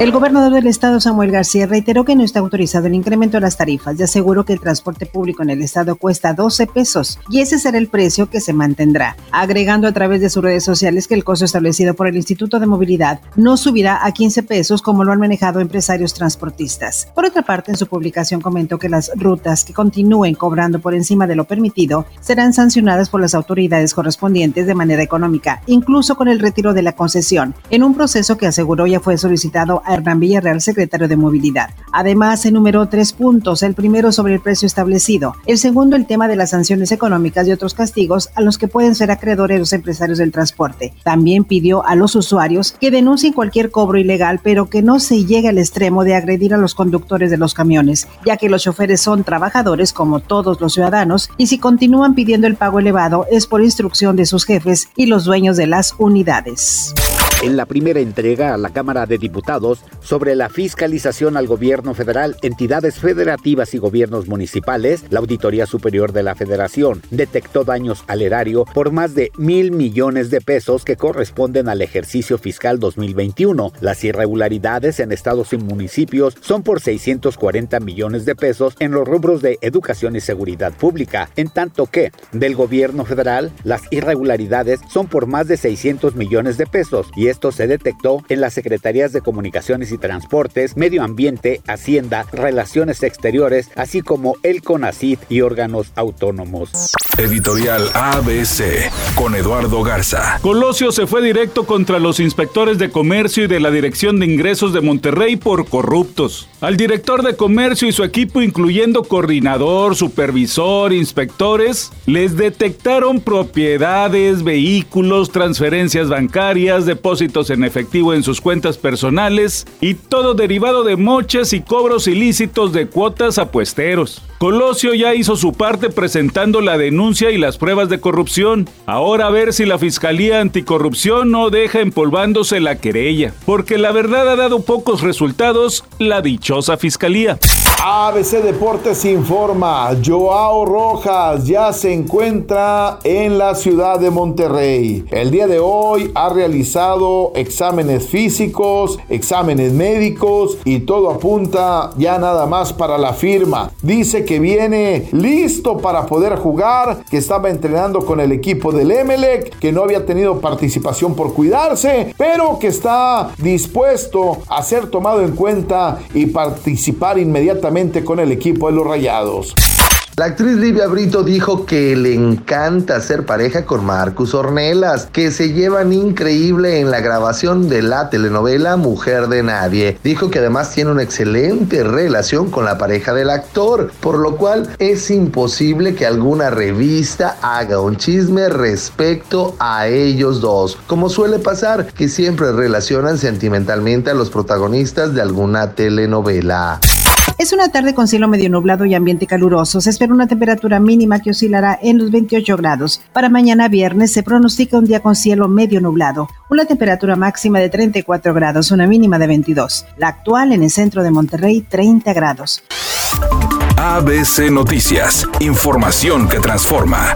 El gobernador del estado, Samuel García, reiteró que no está autorizado el incremento de las tarifas y aseguró que el transporte público en el estado cuesta 12 pesos y ese será el precio que se mantendrá, agregando a través de sus redes sociales que el costo establecido por el Instituto de Movilidad no subirá a 15 pesos como lo han manejado empresarios transportistas. Por otra parte, en su publicación comentó que las rutas que continúen cobrando por encima de lo permitido serán sancionadas por las autoridades correspondientes de manera económica, incluso con el retiro de la concesión, en un proceso que aseguró ya fue solicitado a Hernán Villarreal, secretario de Movilidad. Además, enumeró tres puntos, el primero sobre el precio establecido, el segundo el tema de las sanciones económicas y otros castigos a los que pueden ser acreedores los empresarios del transporte. También pidió a los usuarios que denuncien cualquier cobro ilegal, pero que no se llegue al extremo de agredir a los conductores de los camiones, ya que los choferes son trabajadores como todos los ciudadanos y si continúan pidiendo el pago elevado es por instrucción de sus jefes y los dueños de las unidades en la primera entrega a la Cámara de Diputados sobre la fiscalización al gobierno federal, entidades federativas y gobiernos municipales, la Auditoría Superior de la Federación detectó daños al erario por más de mil millones de pesos que corresponden al ejercicio fiscal 2021. Las irregularidades en estados y municipios son por 640 millones de pesos en los rubros de educación y seguridad pública, en tanto que del gobierno federal las irregularidades son por más de 600 millones de pesos y esto se detectó en las Secretarías de Comunicaciones y Transportes, Medio Ambiente, Hacienda, Relaciones Exteriores, así como el CONACID y órganos autónomos. Editorial ABC con Eduardo Garza. Colosio se fue directo contra los inspectores de comercio y de la Dirección de Ingresos de Monterrey por corruptos. Al director de comercio y su equipo, incluyendo coordinador, supervisor, inspectores, les detectaron propiedades, vehículos, transferencias bancarias, depósitos en efectivo en sus cuentas personales y todo derivado de moches y cobros ilícitos de cuotas a puesteros. Colosio ya hizo su parte presentando la denuncia y las pruebas de corrupción. Ahora a ver si la Fiscalía Anticorrupción no deja empolvándose la querella, porque la verdad ha dado pocos resultados la dichosa Fiscalía. ABC Deportes informa, Joao Rojas ya se encuentra en la ciudad de Monterrey. El día de hoy ha realizado exámenes físicos, exámenes médicos y todo apunta ya nada más para la firma. Dice que viene listo para poder jugar, que estaba entrenando con el equipo del Emelec, que no había tenido participación por cuidarse, pero que está dispuesto a ser tomado en cuenta y participar inmediatamente con el equipo de los Rayados. La actriz Livia Brito dijo que le encanta ser pareja con Marcus Ornelas, que se llevan increíble en la grabación de la telenovela Mujer de Nadie. Dijo que además tiene una excelente relación con la pareja del actor, por lo cual es imposible que alguna revista haga un chisme respecto a ellos dos, como suele pasar, que siempre relacionan sentimentalmente a los protagonistas de alguna telenovela. Es una tarde con cielo medio nublado y ambiente caluroso. Se espera una temperatura mínima que oscilará en los 28 grados. Para mañana viernes se pronostica un día con cielo medio nublado. Una temperatura máxima de 34 grados, una mínima de 22. La actual en el centro de Monterrey, 30 grados. ABC Noticias. Información que transforma.